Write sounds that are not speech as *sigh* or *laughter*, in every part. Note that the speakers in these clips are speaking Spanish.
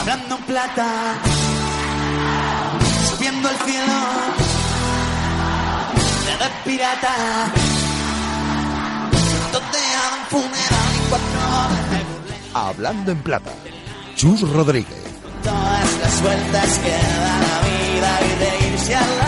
Hablando en plata, subiendo el cielo, de pirata, donde hagan funeral y cuatro. Hablando en Plata. Chus Rodríguez. Todas las vueltas que da la vida y de irse a la tristeza.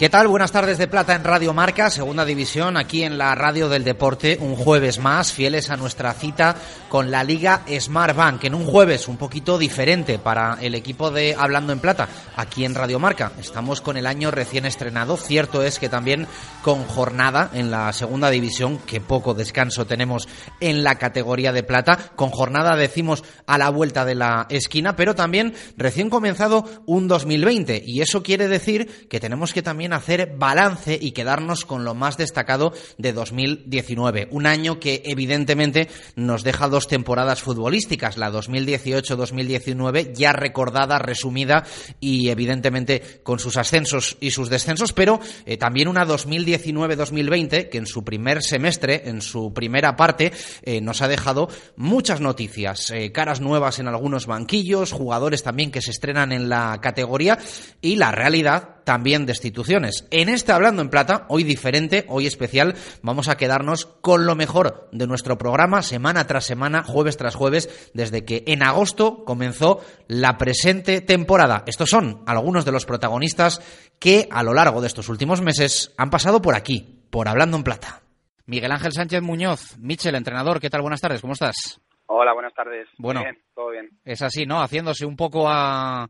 ¿Qué tal? Buenas tardes de Plata en Radio Marca, segunda división, aquí en la Radio del Deporte, un jueves más, fieles a nuestra cita con la Liga Smart Bank, en un jueves un poquito diferente para el equipo de Hablando en Plata, aquí en Radio Marca. Estamos con el año recién estrenado, cierto es que también con jornada en la segunda división, que poco descanso tenemos en la categoría de plata, con jornada decimos a la vuelta de la esquina, pero también recién comenzado un 2020, y eso quiere decir que tenemos que también hacer balance y quedarnos con lo más destacado de 2019. Un año que evidentemente nos deja dos temporadas futbolísticas, la 2018-2019 ya recordada, resumida y evidentemente con sus ascensos y sus descensos, pero eh, también una 2019-2020 que en su primer semestre, en su primera parte, eh, nos ha dejado muchas noticias, eh, caras nuevas en algunos banquillos, jugadores también que se estrenan en la categoría y la realidad también destituciones. En este Hablando en Plata, hoy diferente, hoy especial, vamos a quedarnos con lo mejor de nuestro programa semana tras semana, jueves tras jueves, desde que en agosto comenzó la presente temporada. Estos son algunos de los protagonistas que a lo largo de estos últimos meses han pasado por aquí, por Hablando en Plata. Miguel Ángel Sánchez Muñoz, Michel, entrenador, ¿qué tal? Buenas tardes, ¿cómo estás? Hola, buenas tardes. Bueno. Bien, todo bien. Es así, ¿no? Haciéndose un poco a,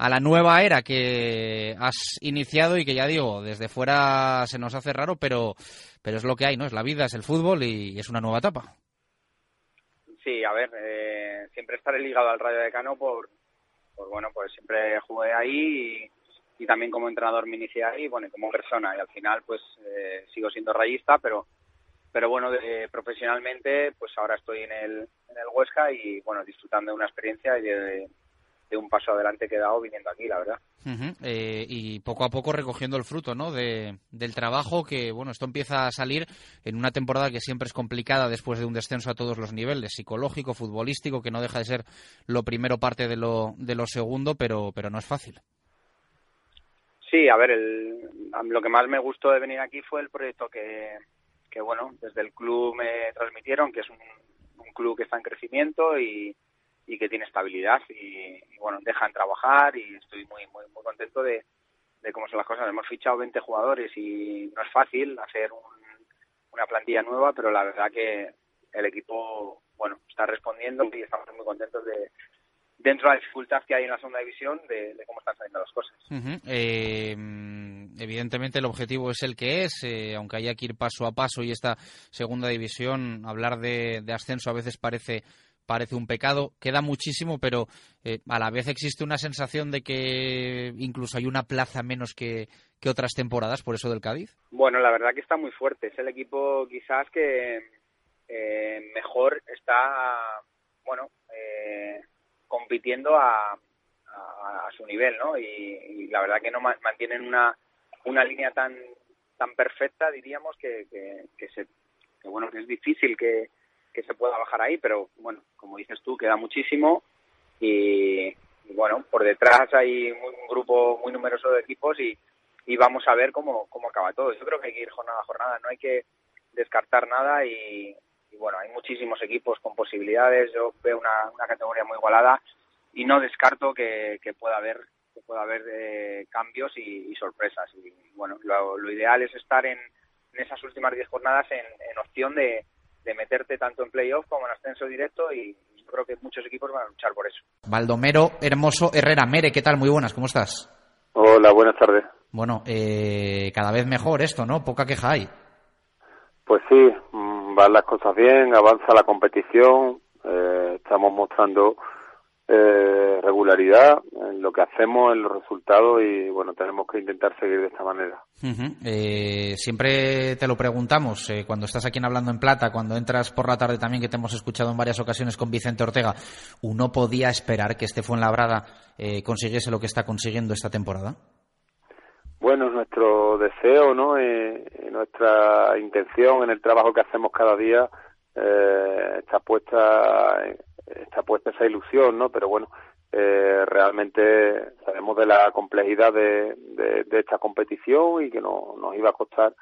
a la nueva era que has iniciado y que ya digo, desde fuera se nos hace raro, pero, pero es lo que hay, ¿no? Es la vida, es el fútbol y es una nueva etapa. Sí, a ver, eh, siempre estaré ligado al Radio Decano por, por bueno, pues siempre jugué ahí y, también como entrenador me inicié ahí, bueno, y como persona y al final pues eh, sigo siendo rayista, pero pero bueno, de- profesionalmente pues ahora estoy en el, en el Huesca y bueno, disfrutando de una experiencia y de, de un paso adelante que he dado viniendo aquí, la verdad. Eh, y poco a poco recogiendo el fruto ¿no? de, del trabajo que bueno esto empieza a salir en una temporada que siempre es complicada después de un descenso a todos los niveles psicológico futbolístico que no deja de ser lo primero parte de lo de lo segundo pero pero no es fácil Sí, a ver, el, lo que más me gustó de venir aquí fue el proyecto que, que bueno, desde el club me transmitieron, que es un, un club que está en crecimiento y, y que tiene estabilidad y, bueno, dejan trabajar y estoy muy, muy, muy contento de, cómo son las cosas. Hemos fichado 20 jugadores y no es fácil hacer un- una plantilla nueva, pero la verdad que el equipo, bueno, está respondiendo y estamos muy contentos de, dentro de la dificultad que hay en la segunda división, de, cómo están saliendo las cosas. Eh, evidentemente el objetivo es el que es, eh, aunque haya que ir paso a paso y esta segunda división, hablar de ascenso a veces parece parece un pecado, queda muchísimo, pero eh, a la vez existe una sensación de que incluso hay una plaza menos que, que otras temporadas, por eso del Cádiz. Bueno, la verdad que está muy fuerte. Es el equipo quizás que eh, mejor está, bueno, eh, compitiendo a, a- su nivel, ¿no? Y, la verdad que no ma- mantienen una, una línea tan tan perfecta, diríamos, que, que, que se, que, bueno, que es difícil que, que se pueda bajar ahí, pero bueno, como dices tú, queda muchísimo. Y, bueno, por detrás hay muy- un grupo muy numeroso de equipos y, y vamos a ver cómo, cómo acaba todo. Yo creo que hay que ir jornada a jornada, no hay que descartar nada y, y bueno, hay muchísimos equipos con posibilidades, yo veo una, una categoría muy igualada y no descarto que, que pueda haber que pueda haber eh, cambios y, y sorpresas. Y bueno, lo, lo ideal es estar en, en esas últimas 10 jornadas en, en opción de, de meterte tanto en playoff como en ascenso directo y yo creo que muchos equipos van a luchar por eso. Baldomero Hermoso Herrera Mere, ¿qué tal? Muy buenas, ¿cómo estás? Hola, buenas tardes. Bueno, eh, cada vez mejor esto, ¿no? Poca queja hay. Pues sí, mm, van las cosas bien, avanza la competición, eh, estamos mostrando eh, regularidad en lo que hacemos, en los resultados y bueno, tenemos que intentar seguir de esta manera. eh, siempre te lo preguntamos, eh, cuando estás aquí en Hablando en Plata, cuando entras por la tarde también, que te hemos escuchado en varias ocasiones con Vicente Ortega, ¿uno podía esperar que este Fuenlabrada eh, consiguiese lo que está consiguiendo esta temporada? Bueno, nuestro deseo, ¿no? Eh, nuestra intención en el trabajo que hacemos cada día eh, está puesta está puesta esa ilusión, ¿no? Pero bueno, eh, realmente sabemos de la complejidad de, de, esta competición y que no, nos iba a costar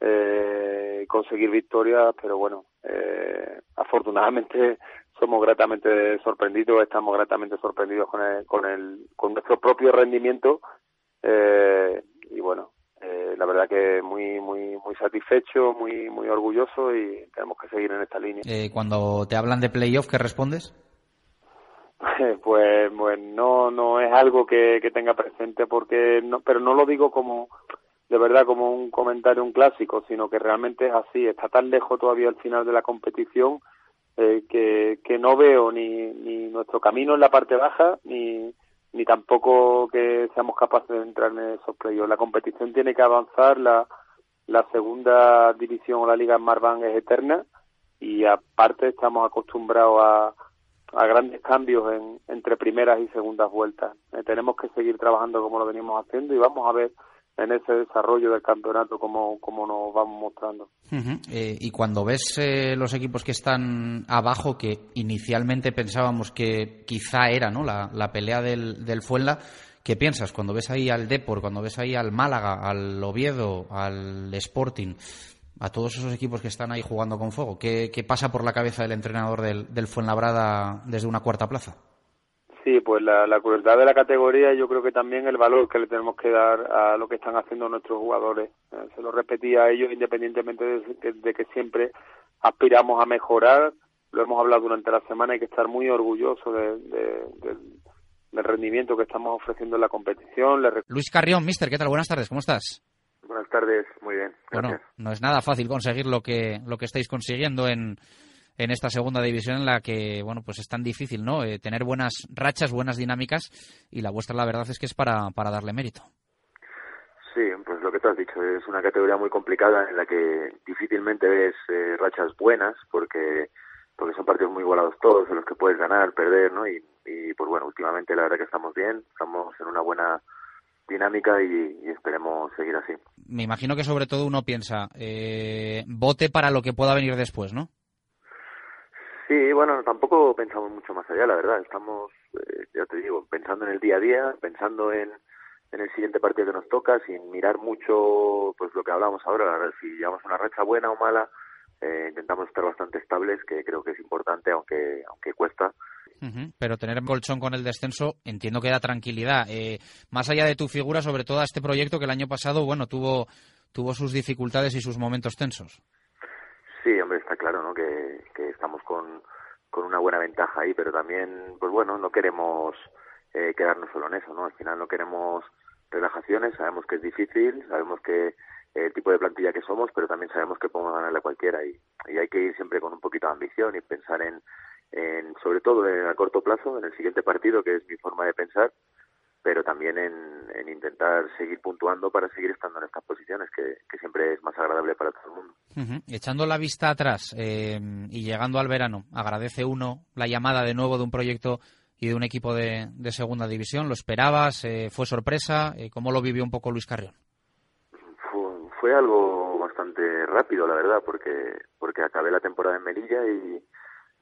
eh, conseguir victorias, pero bueno, eh, afortunadamente *laughs* somos gratamente sorprendidos, estamos gratamente sorprendidos con el, con el, con nuestro propio rendimiento eh, y bueno, eh, la verdad que muy muy muy satisfecho, muy muy orgulloso y tenemos que seguir en esta línea. Eh, cuando te hablan de playoff, ¿qué respondes? *laughs* pues, pues no no es algo que, que tenga presente porque no, pero no lo digo como de verdad como un comentario un clásico, sino que realmente es así, está tan lejos todavía al final de la competición eh, que, que no veo ni, ni nuestro camino en la parte baja ni ni tampoco que seamos capaces de entrar en esos playoffs. La competición tiene que avanzar, la, la segunda división o la Liga Marván es eterna y aparte estamos acostumbrados a, a grandes cambios en, entre primeras y segundas vueltas. Eh, tenemos que seguir trabajando como lo venimos haciendo y vamos a ver en ese desarrollo del campeonato como, como nos vamos mostrando. Eh, y cuando ves eh, los equipos que están abajo, que inicialmente pensábamos que quizá era ¿no? la, la pelea del, del Fuenla, ¿qué piensas cuando ves ahí al Depor, cuando ves ahí al Málaga, al Oviedo, al Sporting, a todos esos equipos que están ahí jugando con fuego? ¿Qué, qué pasa por la cabeza del entrenador del, del Fuenlabrada desde una cuarta plaza? Sí, pues la, la crueldad de la categoría y yo creo que también el valor que le tenemos que dar a lo que están haciendo nuestros jugadores. Eh, se lo repetía a ellos independientemente de, de, que siempre aspiramos a mejorar. Lo hemos hablado durante la semana, hay que estar muy orgulloso de, de, del rendimiento que estamos ofreciendo en la competición. Le... Luis Carrión, mister, ¿qué tal? Buenas tardes, ¿cómo estás? Buenas tardes, muy bien. Gracias. Bueno, no es nada fácil conseguir lo que, lo que estáis consiguiendo en en esta segunda división en la que, bueno, pues es tan difícil, ¿no? Eh, tener buenas rachas, buenas dinámicas y la vuestra la verdad es que es para, para darle mérito. Sí, pues lo que tú has dicho, es una categoría muy complicada en la que difícilmente ves eh, rachas buenas porque porque son partidos muy igualados todos en los que puedes ganar, perder, ¿no? Y, y pues bueno, últimamente la verdad que estamos bien, estamos en una buena dinámica y, y, esperemos seguir así. Me imagino que sobre todo uno piensa, eh, vote para lo que pueda venir después, ¿no? Sí, bueno, tampoco pensamos mucho más allá, la verdad. Estamos, eh, ya te digo, pensando en el día a día, pensando en, en el siguiente partido que nos toca, sin mirar mucho pues lo que hablamos ahora. Si llevamos una racha buena o mala, eh, intentamos estar bastante estables, que creo que es importante, aunque aunque cuesta. Pero tener colchón con el descenso entiendo que da tranquilidad. Eh, más allá de tu figura, sobre todo a este proyecto que el año pasado, bueno, tuvo tuvo sus dificultades y sus momentos tensos. Está claro, ¿no? Que, estamos con, con una buena ventaja ahí, pero también, pues bueno, no queremos eh, quedarnos solo en eso, ¿no? Al final no queremos relajaciones, sabemos que es difícil, sabemos que el tipo de plantilla que somos, pero también sabemos que podemos ganarle a cualquiera y, y hay que ir siempre con un poquito de ambición y pensar en, en sobre todo en, a corto plazo, en el siguiente partido, que es mi forma de pensar, pero también en, en, intentar seguir puntuando para seguir estando en estas posiciones, que, que, siempre es más agradable para todo el mundo. Uh -huh. Echando la vista atrás eh, y llegando al verano, agradece uno la llamada de nuevo de un proyecto y de un equipo de, de segunda división. ¿Lo esperabas? Eh, ¿Fue sorpresa? Eh, ¿Cómo lo vivió un poco Luis Carrión? Fue, fue, algo bastante rápido, la verdad, porque, porque acabé la temporada en Melilla y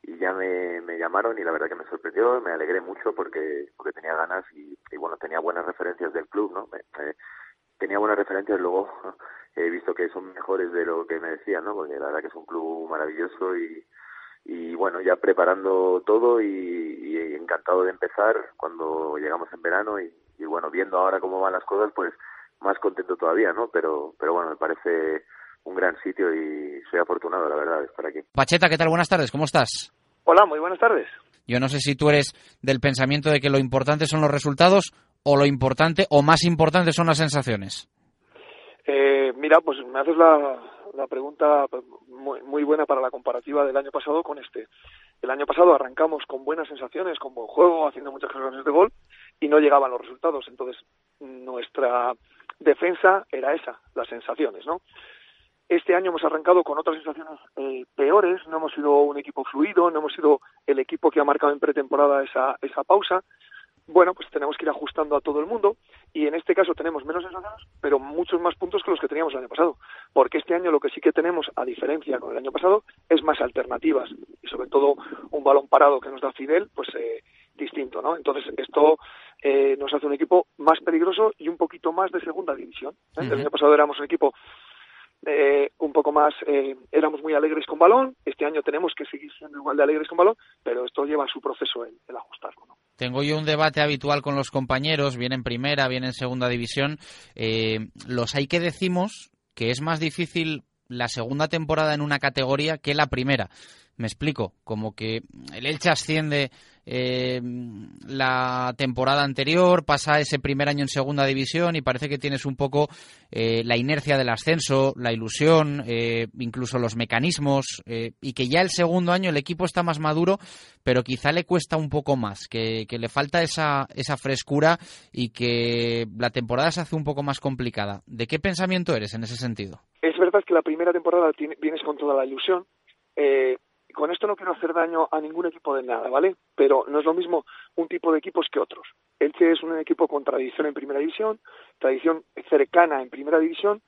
y ya me, me llamaron y la verdad que me sorprendió, me alegré mucho porque, porque tenía ganas y, bueno, tenía buenas referencias del club, ¿no? Me, tenía buenas referencias, luego *laughs* he visto que son mejores de lo que me decían, ¿no? Porque la verdad que es un club maravilloso y, y bueno, ya preparando todo y, encantado de empezar cuando llegamos en verano y, y bueno, viendo ahora cómo van las cosas, pues más contento todavía, ¿no? Pero, pero bueno, me parece un gran sitio y soy afortunado, la verdad, de estar aquí. Pacheta, ¿qué tal? Buenas tardes, ¿cómo estás? Hola, muy buenas tardes. Yo no sé si tú eres del pensamiento de que lo importante son los resultados o lo importante o más importante son las sensaciones. Eh, mira, pues me haces la, la pregunta pues, muy, muy buena para la comparativa del año pasado con este. El año pasado arrancamos con buenas sensaciones, con buen juego, haciendo muchas ocasiones de gol y no llegaban los resultados. Entonces, nuestra defensa era esa, las sensaciones, ¿no? Este año hemos arrancado con otras sensaciones eh, peores, no hemos sido un equipo fluido, no hemos sido el equipo que ha marcado en pretemporada esa, esa pausa. Bueno, pues tenemos que ir ajustando a todo el mundo y en este caso tenemos menos sensaciones, pero muchos más puntos que los que teníamos el año pasado. Porque este año lo que sí que tenemos, a diferencia con el año pasado, es más alternativas y sobre todo un balón parado que nos da Fidel, pues eh, distinto, ¿no? Entonces esto eh, nos hace un equipo más peligroso y un poquito más de segunda división. El año pasado éramos un equipo eh, un poco más, eh, éramos muy alegres con balón, este año tenemos que seguir siendo igual de alegres con balón, pero esto lleva su proceso el, ajustarlo. Tengo yo un debate habitual con los compañeros, bien en primera, bien en segunda división. Eh, los hay que decimos que es más difícil la segunda temporada en una categoría que la primera. Me explico, como que el Elche asciende eh, la temporada anterior, pasa ese primer año en segunda división y parece que tienes un poco eh, la inercia del ascenso, la ilusión, eh, incluso los mecanismos eh, y que ya el segundo año el equipo está más maduro, pero quizá le cuesta un poco más, que, que le falta esa, esa frescura y que la temporada se hace un poco más complicada. ¿De qué pensamiento eres en ese sentido? Es verdad que la primera temporada vienes con toda la ilusión. Eh, con esto no quiero hacer daño a ningún equipo de nada, ¿vale? Pero no es lo mismo un tipo de equipos que otros. Elche es un equipo con tradición en primera división, tradición cercana en primera división,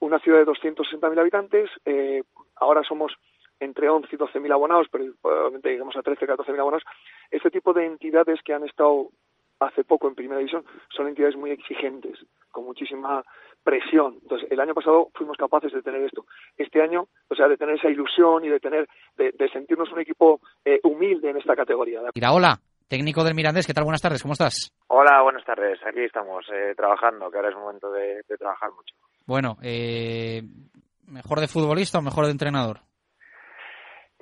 una ciudad de 260.000 habitantes, eh, ahora somos entre 11 y 12.000 abonados, pero probablemente lleguemos a 13, 14.000 abonados. Este tipo de entidades que han estado hace poco en primera división son entidades muy exigentes, con muchísima presión. Entonces, el año pasado fuimos capaces de tener esto. Este año, o sea, de tener esa ilusión y de tener, de, de sentirnos un equipo eh, humilde en esta categoría. Iraola, técnico del Mirandés, ¿qué tal? Buenas tardes, ¿cómo estás? Hola, buenas tardes. Aquí estamos eh, trabajando, que ahora es momento de, de trabajar mucho. Bueno, eh, ¿mejor de futbolista o mejor de entrenador?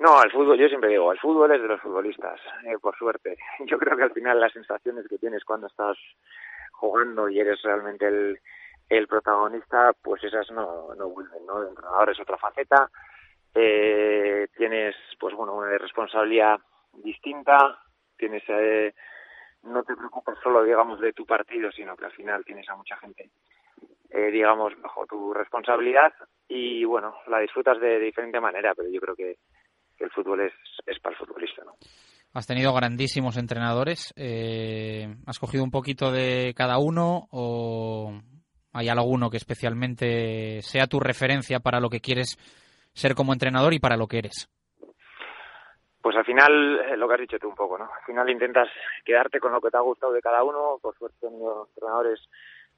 No, al fútbol, yo siempre digo, el fútbol es de los futbolistas, eh, por suerte. *laughs* Yo creo que al final las sensaciones que tienes cuando estás jugando y eres realmente el, el protagonista, pues esas no, no vuelven, ¿no? El entrenador es otra faceta, eh, tienes, pues bueno, una responsabilidad distinta, tienes, eh, no te preocupas solo, digamos, de tu partido, sino que al final tienes a mucha gente, eh, digamos, bajo tu responsabilidad y, bueno, la disfrutas de diferente manera, pero yo creo que el fútbol es, es para el futbolista, ¿no? Has tenido grandísimos entrenadores. eh, ¿Has cogido un poquito de cada uno o hay alguno que especialmente sea tu referencia para lo que quieres ser como entrenador y para lo que eres? Pues al final, eh, lo que has dicho tú un poco, ¿no? Al final intentas quedarte con lo que te ha gustado de cada uno, por suerte he tenido entrenadores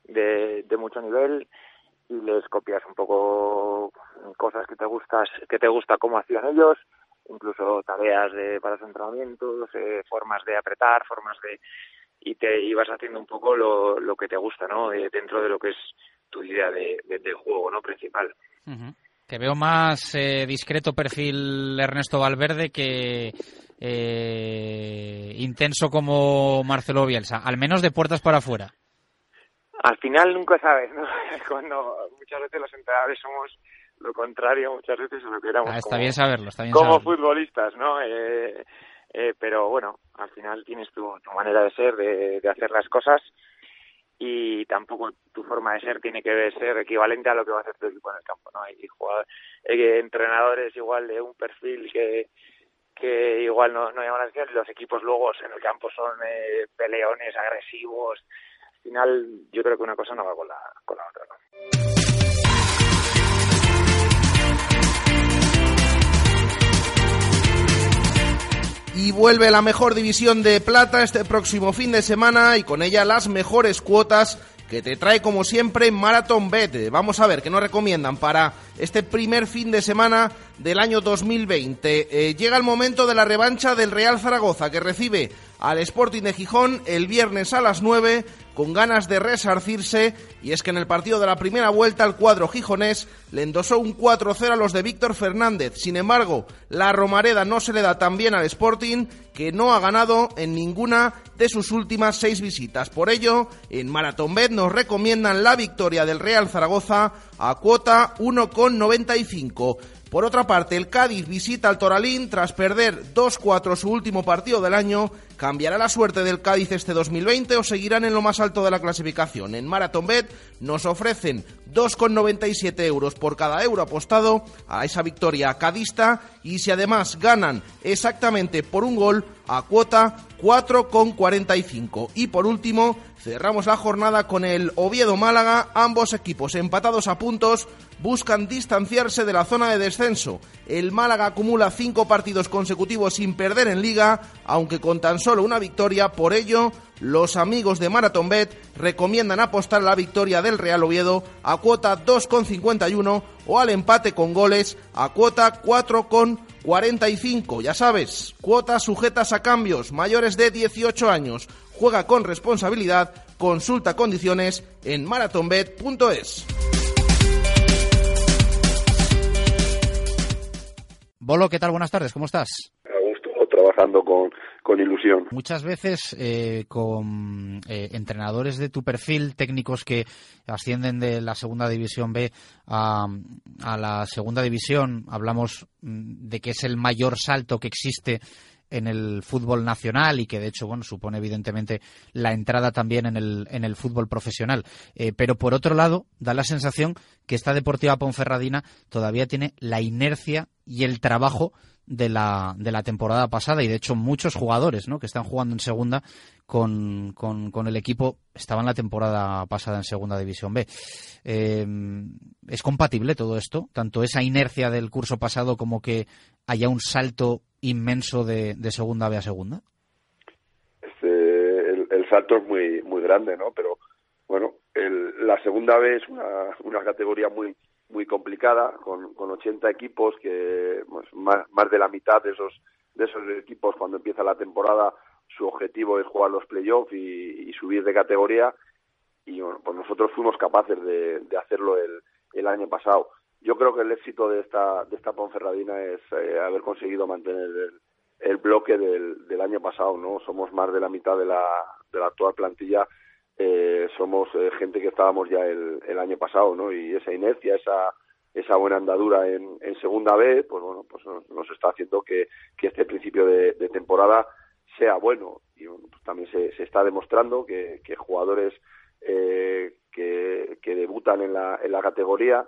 de, de mucho nivel y les copias un poco cosas que te gustas, que te gusta cómo hacían ellos, incluso tareas de, para sus entrenamientos, eh, formas de apretar, formas de y te ibas haciendo un poco lo, lo que te gusta, ¿no? Eh, dentro de lo que es tu idea de, de, de juego, ¿no? Principal. Ujú. Te veo más eh, discreto perfil Ernesto Valverde que eh, intenso como Marcelo Bielsa, al menos de puertas para afuera. Al final nunca sabes, ¿no? *laughs* Cuando muchas veces los entrenadores somos lo contrario muchas veces a lo que éramos Ah, está como, bien saberlo, está bien como saberlo. futbolistas, ¿no? Eh, eh, pero bueno, al final tienes tu, tu manera de ser, de, de hacer las cosas y tampoco tu forma de ser tiene que ser equivalente a lo que va a hacer tu equipo en el campo, ¿no? Hay jugadores, eh, entrenadores igual de un perfil que que igual no, no llaman la atención y los equipos luego en el campo son eh, peleones, agresivos. Al final yo creo que una cosa no va con la, con la otra, ¿no? Y vuelve la mejor división de plata este próximo fin de semana y con ella las mejores cuotas que te trae como siempre Marathon Bet. Vamos a ver qué nos recomiendan para este primer fin de semana del año 2020. Eh, llega el momento de la revancha del Real Zaragoza, que recibe al Sporting de Gijón el viernes a las 9 con ganas de resarcirse y es que en el partido de la primera vuelta el cuadro gijonés le endosó un 4-0 a los de Víctor Fernández. Sin embargo, la Romareda no se le da tan bien al Sporting que no ha ganado en ninguna de sus últimas seis visitas. Por ello, en Marathonbet nos recomiendan la victoria del Real Zaragoza a cuota 1,95. Por otra parte, el Cádiz visita al Toralín tras perder 2-4 su último partido del año. ¿Cambiará la suerte del Cádiz este 2020 o seguirán en lo más alto de la clasificación? En Marathonbet nos ofrecen 2,97 euros por cada euro apostado a esa victoria cadista y si además ganan exactamente por un gol a cuota 4,45. Y por último, cerramos la jornada con el Oviedo Málaga, ambos equipos empatados a puntos buscan distanciarse de la zona de descenso. El Málaga acumula cinco partidos consecutivos sin perder en liga, aunque con tan solo una victoria. Por ello, los amigos de Marathon Bet recomiendan apostar la victoria del Real Oviedo a cuota 2,51 o al empate con goles a cuota 4,45. Ya sabes, cuotas sujetas a cambios, mayores de 18 años. Juega con responsabilidad, consulta condiciones en marathonbet.es. Bolo, ¿qué tal? Buenas tardes, ¿cómo estás? Trabajando con, con ilusión. Muchas veces eh, con eh, entrenadores de tu perfil, técnicos que ascienden de la segunda división B a, a la segunda división, hablamos mm, de que es el mayor salto que existe en el fútbol nacional y que de hecho bueno supone evidentemente la entrada también en el, en el fútbol profesional. Eh, pero por otro lado, da la sensación que esta Deportiva Ponferradina todavía tiene la inercia y el trabajo de la, de la temporada pasada y de hecho muchos jugadores ¿no? que están jugando en segunda con, con, el equipo estaban la temporada pasada en segunda división B. Eh, ¿Es compatible todo esto? Tanto esa inercia del curso pasado como que haya un salto inmenso de, segunda B a segunda? Este, el, salto es muy muy grande, ¿no? Pero bueno, la segunda B es una, una categoría muy muy complicada con, con 80 equipos que pues, más, más de la mitad de esos de esos equipos cuando empieza la temporada su objetivo es jugar los playoffs y, subir de categoría. Y pues nosotros fuimos capaces de, de hacerlo el, el año pasado. Yo creo que el éxito de esta de esta Ponferradina es eh, haber conseguido mantener el, bloque del, del, año pasado no somos más de la mitad de la, de la actual plantilla eh, somos eh, gente que estábamos ya el, el, año pasado no y esa inercia esa esa buena andadura en, en segunda vez pues bueno pues nos, está haciendo que, este principio de, temporada sea bueno. Y pues también se, se está demostrando que, jugadores que, que debutan en la, en la categoría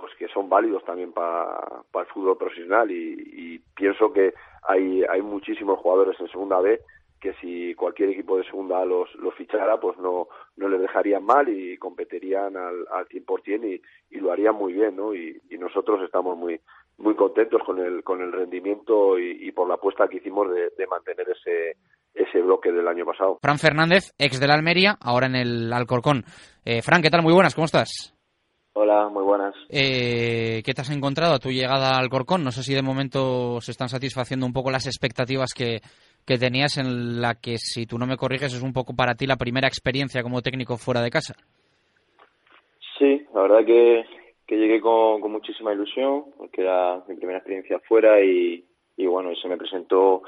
pues que son válidos también para el fútbol profesional. Y, pienso que hay, hay muchísimos jugadores en segunda B que si cualquier equipo de segunda los, los fichara pues no, no les dejarían mal y competirían al, al 100% y, y lo harían muy bien ¿no? y, nosotros estamos muy muy contentos con el con el rendimiento y, por la apuesta que hicimos de, mantener ese ese bloque del año pasado. Fran Fernández, ex de la Almería, ahora en el Alcorcón. Eh, Fran, ¿qué tal? Muy buenas, ¿cómo estás? Hola, muy buenas. Eh, ¿Qué te has encontrado a tu llegada al Corcón? No sé si de momento se están satisfaciendo un poco las expectativas que, que tenías en la que, si tú no me corriges, es un poco para ti la primera experiencia como técnico fuera de casa. Sí, la verdad que, que llegué con, con muchísima ilusión, porque era mi primera experiencia fuera y, y bueno, se me presentó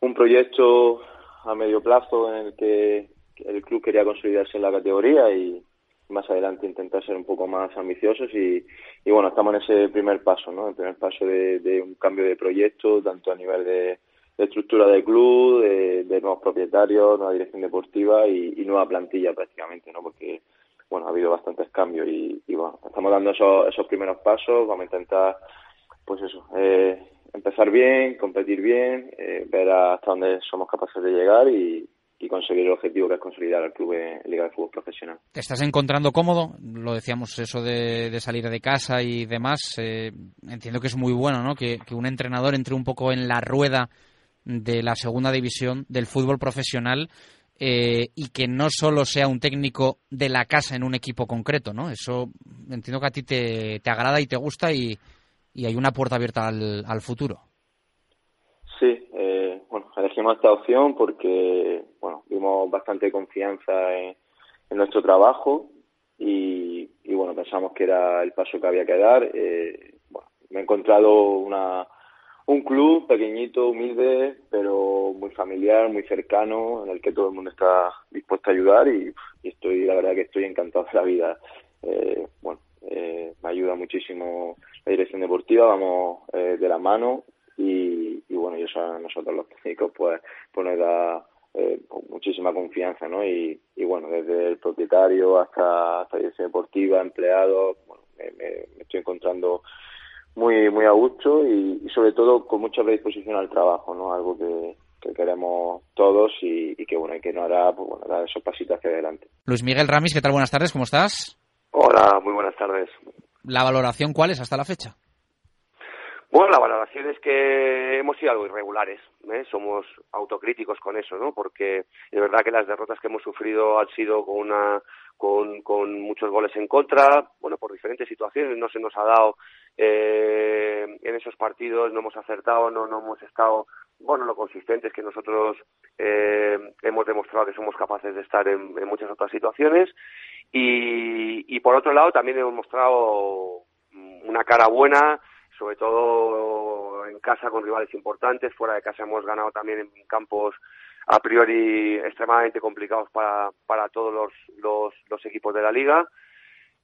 un proyecto a medio plazo en el que el club quería consolidarse en la categoría y, más adelante intentar ser un poco más ambiciosos y, y bueno, estamos en ese primer paso, ¿no? El primer paso de, un cambio de proyecto, tanto a nivel de, estructura del club, de, nuevos propietarios, nueva dirección deportiva y, nueva plantilla prácticamente, ¿no? Porque, bueno, ha habido bastantes cambios y, bueno, estamos dando esos, esos primeros pasos, vamos a intentar, pues eso, eh, empezar bien, competir bien, eh, ver hasta dónde somos capaces de llegar y, y conseguir el objetivo que es consolidar al club en Liga de Fútbol Profesional. ¿Te estás encontrando cómodo? Lo decíamos eso de, salir de casa y demás. Eh, entiendo que es muy bueno ¿no? Que, un entrenador entre un poco en la rueda de la segunda división del fútbol profesional eh, y que no solo sea un técnico de la casa en un equipo concreto, ¿no? Eso entiendo que a ti te, te agrada y te gusta y, y hay una puerta abierta al, al futuro. Sí, eh, bueno, elegimos esta opción porque, bueno, vimos bastante confianza en, nuestro trabajo y, bueno, pensamos que era el paso que había que dar. Eh, bueno, me he encontrado una, un club pequeñito, humilde, pero muy familiar, muy cercano, en el que todo el mundo está dispuesto a ayudar y, estoy, la verdad que estoy encantado de la vida. Eh, bueno, eh, me ayuda muchísimo la dirección deportiva, vamos eh, de la mano y, bueno, y eso a nosotros los técnicos pues, pues nos da eh, muchísima confianza, ¿no? Y, bueno, desde el propietario hasta, hasta la dirección deportiva, empleados, bueno, me, estoy encontrando muy muy a gusto y, sobre todo con mucha predisposición al trabajo, ¿no? Algo que, queremos todos y, que bueno, y que nos hará pues, bueno, dar esos pasitos hacia adelante. Luis Miguel Ramis, ¿qué tal? Buenas tardes, ¿cómo estás? Hola, muy buenas tardes. ¿La valoración cuál es hasta la fecha? Bueno, la valoración es que hemos sido algo irregulares, ¿eh? somos autocríticos con eso, ¿no? Porque es verdad que las derrotas que hemos sufrido han sido con una con, con muchos goles en contra, bueno, por diferentes situaciones, no se nos ha dado eh, en esos partidos, no hemos acertado, no, no hemos estado, bueno, lo consistentes que nosotros eh, hemos demostrado que somos capaces de estar en, en muchas otras situaciones y, y por otro lado también hemos mostrado una cara buena sobre todo en casa con rivales importantes. Fuera de casa hemos ganado también en campos a priori extremadamente complicados para, para todos los, los, equipos de la liga.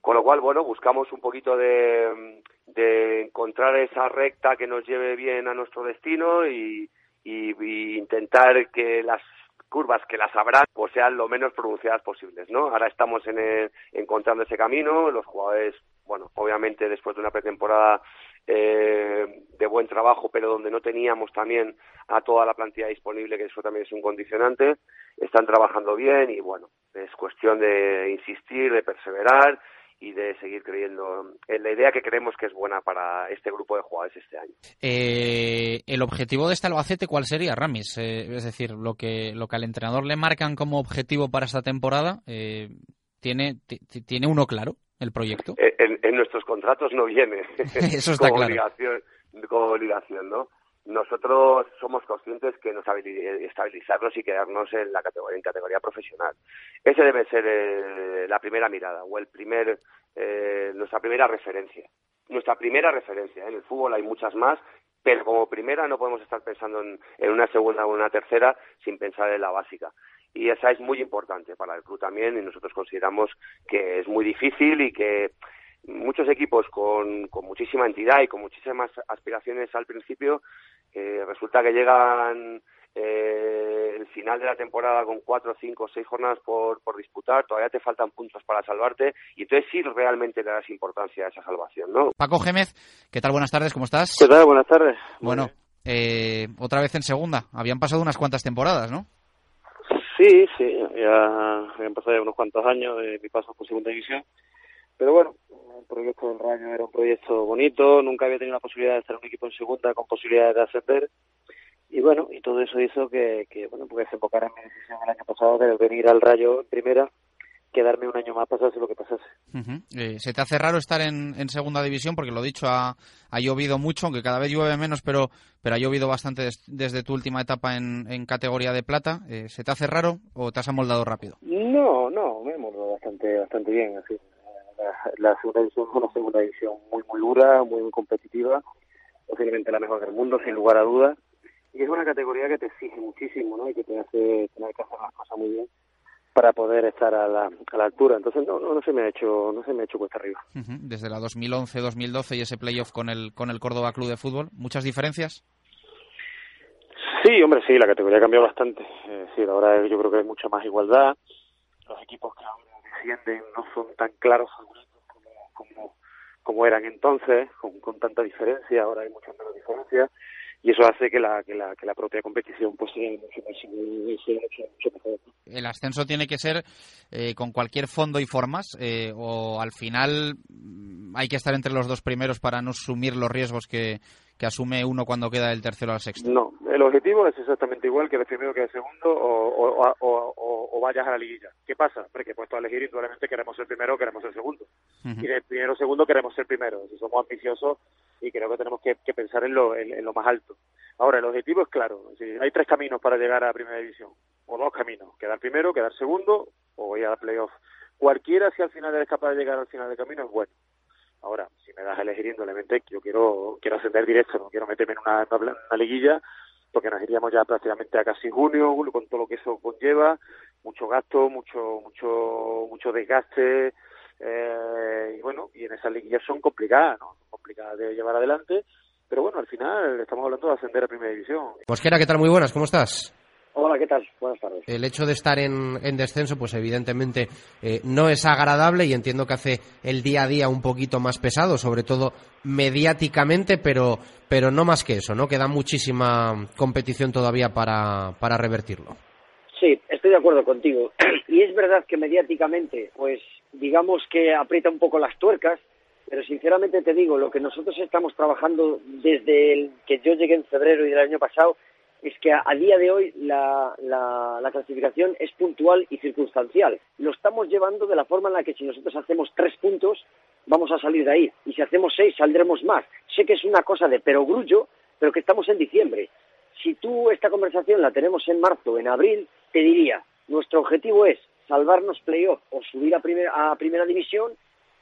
Con lo cual, bueno, buscamos un poquito de, de encontrar esa recta que nos lleve bien a nuestro destino y, y, intentar que las curvas que las habrá pues sean lo menos pronunciadas posibles, ¿no? Ahora estamos en encontrando ese camino, los jugadores, bueno, obviamente después de una pretemporada eh, de buen trabajo, pero donde no teníamos también a toda la plantilla disponible, que eso también es un condicionante, están trabajando bien y bueno, es cuestión de insistir, de perseverar y de seguir creyendo en la idea que creemos que es buena para este grupo de jugadores este año. Eh, ¿El objetivo de este Albacete cuál sería, Ramis? Eh, es decir, lo que, lo que al entrenador le marcan como objetivo para esta temporada, eh, ¿tiene, ¿tiene uno claro? El proyecto? Eh, en, nuestros contratos no viene. *laughs* *laughs* Eso está como claro. Obligación, como obligación, ¿no? Nosotros somos conscientes que nos estabilizarnos y quedarnos en la categoría en categoría profesional. Ese debe ser eh, la primera mirada o el primer eh, nuestra primera referencia. Nuestra primera referencia. En el fútbol hay muchas más, pero como primera no podemos estar pensando en, en una segunda o una tercera sin pensar en la básica y esa es muy importante para el club también y nosotros consideramos que es muy difícil y que muchos equipos con, con muchísima entidad y con muchísimas aspiraciones al principio eh, resulta que llegan eh, el final de la temporada con cuatro, cinco, seis jornadas por, por disputar, todavía te faltan puntos para salvarte y entonces sí realmente le das importancia a esa salvación, ¿no? Paco Gémez, ¿qué tal? Buenas tardes, ¿cómo estás? ¿Qué tal? Buenas tardes. Bueno, eh, otra vez en segunda. Habían pasado unas cuantas temporadas, ¿no? Sí, sí, ya habían pasado ya unos cuantos años de mi paso por segunda división. Pero bueno, el proyecto del Rayo era un proyecto bonito, nunca había tenido la posibilidad de estar en un equipo en segunda con posibilidades de ascender. Y bueno, y todo eso hizo que, que bueno, pues se enfocara en mi decisión el año pasado de venir al Rayo en primera quedarme un año más pasase lo que pasase. Eh, ¿Se te hace raro estar en, segunda división? Porque lo dicho, ha, ha, llovido mucho, aunque cada vez llueve menos, pero, pero ha llovido bastante desde tu última etapa en, en categoría de plata. Eh, ¿Se te hace raro o te has amoldado rápido? No, no, me he amoldado bastante, bastante bien. Así. La, la, segunda división es una segunda división muy, muy dura, muy, muy competitiva, posiblemente la mejor del mundo, sin lugar a dudas. Y es una categoría que te exige muchísimo, ¿no? Y que te hace tener que hacer las cosas muy bien para poder estar a la, a la altura. Entonces no, no, se me ha hecho no se me ha hecho cuesta arriba. Desde la 2011-2012 y ese playoff con el con el Córdoba Club de Fútbol, muchas diferencias. Sí, hombre, sí, la categoría ha cambiado bastante. Eh, sí, ahora yo creo que hay mucha más igualdad. Los equipos que ahora descienden no son tan claros como, como, como eran entonces, con, con tanta diferencia. Ahora hay mucha menos diferencia y eso hace que la, que la, que la propia competición pues sea mucho, mejor. El ascenso tiene que ser eh, con cualquier fondo y formas eh, o al final mm, hay que estar entre los dos primeros para no asumir los riesgos que, que asume uno cuando queda del tercero al sexto. No, el objetivo es exactamente igual que el primero que el segundo o, o, vayas a la liguilla. ¿Qué pasa? Porque puesto a elegir indudablemente queremos ser primero o queremos ser segundo. Y del primero o segundo queremos ser primero. Si somos ambiciosos y creo que tenemos que, pensar en lo, en, lo más alto. Ahora, el objetivo es claro, hay tres caminos para llegar a Primera División, o dos caminos, quedar primero, quedar segundo o ir a playoff. Cualquiera, si al final eres capaz de llegar al final del camino, es bueno. Ahora, si me das a elegir indoleblemente, yo quiero, quiero ascender directo, no quiero meterme en una, una liguilla, porque nos iríamos ya prácticamente a casi junio, con todo lo que eso conlleva, mucho gasto, mucho, mucho, mucho desgaste, eh, y bueno, y en esas liguillas son complicadas, ¿no? Complicadas de llevar adelante, pero bueno, al final estamos hablando de ascender a Primera División. Mosquera, ¿qué tal? Muy buenas, ¿cómo estás? Hola, ¿qué tal? Buenas tardes. El hecho de estar en, en descenso, pues evidentemente eh, no es agradable y entiendo que hace el día a día un poquito más pesado, sobre todo mediáticamente, pero, pero no más que eso, ¿no? Queda muchísima competición todavía para, para revertirlo. Sí, estoy de acuerdo contigo. *clears throat* Y es verdad que mediáticamente, pues digamos que aprieta un poco las tuercas, pero sinceramente te digo, lo que nosotros estamos trabajando desde el que yo llegué en febrero y del año pasado es que a, día de hoy la, la, clasificación es puntual y circunstancial. Lo estamos llevando de la forma en la que si nosotros hacemos tres puntos, vamos a salir de ahí. Y si hacemos seis, saldremos más. Sé que es una cosa de perogrullo, pero que estamos en diciembre. Si tú esta conversación la tenemos en marzo en abril, te diría, nuestro objetivo es salvarnos playoff o subir a, a primera división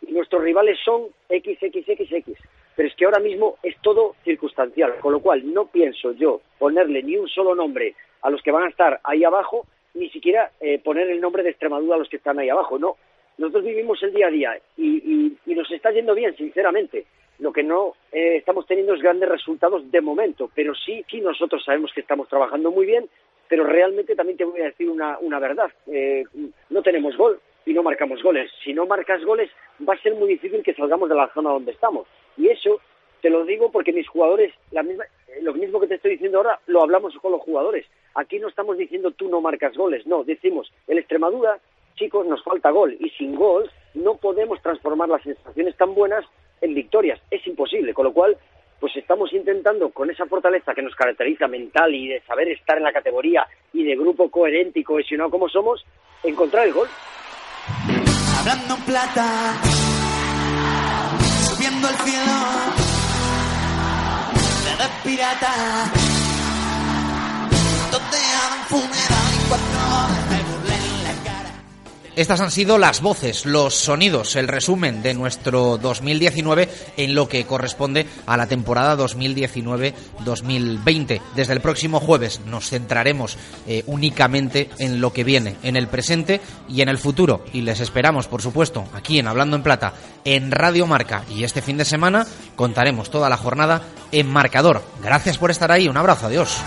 y nuestros rivales son XXXX. Pero es que ahora mismo es todo circunstancial, con lo cual no pienso yo ponerle ni un solo nombre a los que van a estar ahí abajo, ni siquiera eh, poner el nombre de Extremadura a los que están ahí abajo. No, nosotros vivimos el día a día y, nos está yendo bien, sinceramente. Lo que no eh, estamos teniendo es grandes resultados de momento, pero sí, sí nosotros sabemos que estamos trabajando muy bien, pero realmente también te voy a decir una, una verdad. Eh, no tenemos gol, y no marcamos goles. Si no marcas goles, va a ser muy difícil que salgamos de la zona donde estamos. Y eso te lo digo porque mis jugadores, la misma, lo mismo que te estoy diciendo ahora, lo hablamos con los jugadores. Aquí no estamos diciendo tú no marcas goles, no, decimos, el Extremadura, chicos, nos falta gol y sin gol no podemos transformar las sensaciones tan buenas en victorias. Es imposible, con lo cual pues estamos intentando con esa fortaleza que nos caracteriza mental y de saber estar en la categoría y de grupo coherente y cohesionado como somos, encontrar el gol. Hablando plata, subiendo al cielo, de pirata, donde un funeral y cuatro estas han sido las voces, los sonidos, el resumen de nuestro 2019 en lo que corresponde a la temporada 2019-2020. Desde el próximo jueves nos centraremos eh, únicamente en lo que viene, en el presente y en el futuro. Y les esperamos, por supuesto, aquí en Hablando en Plata, en Radio Marca. Y este fin de semana contaremos toda la jornada en marcador. Gracias por estar ahí. Un abrazo. Adiós.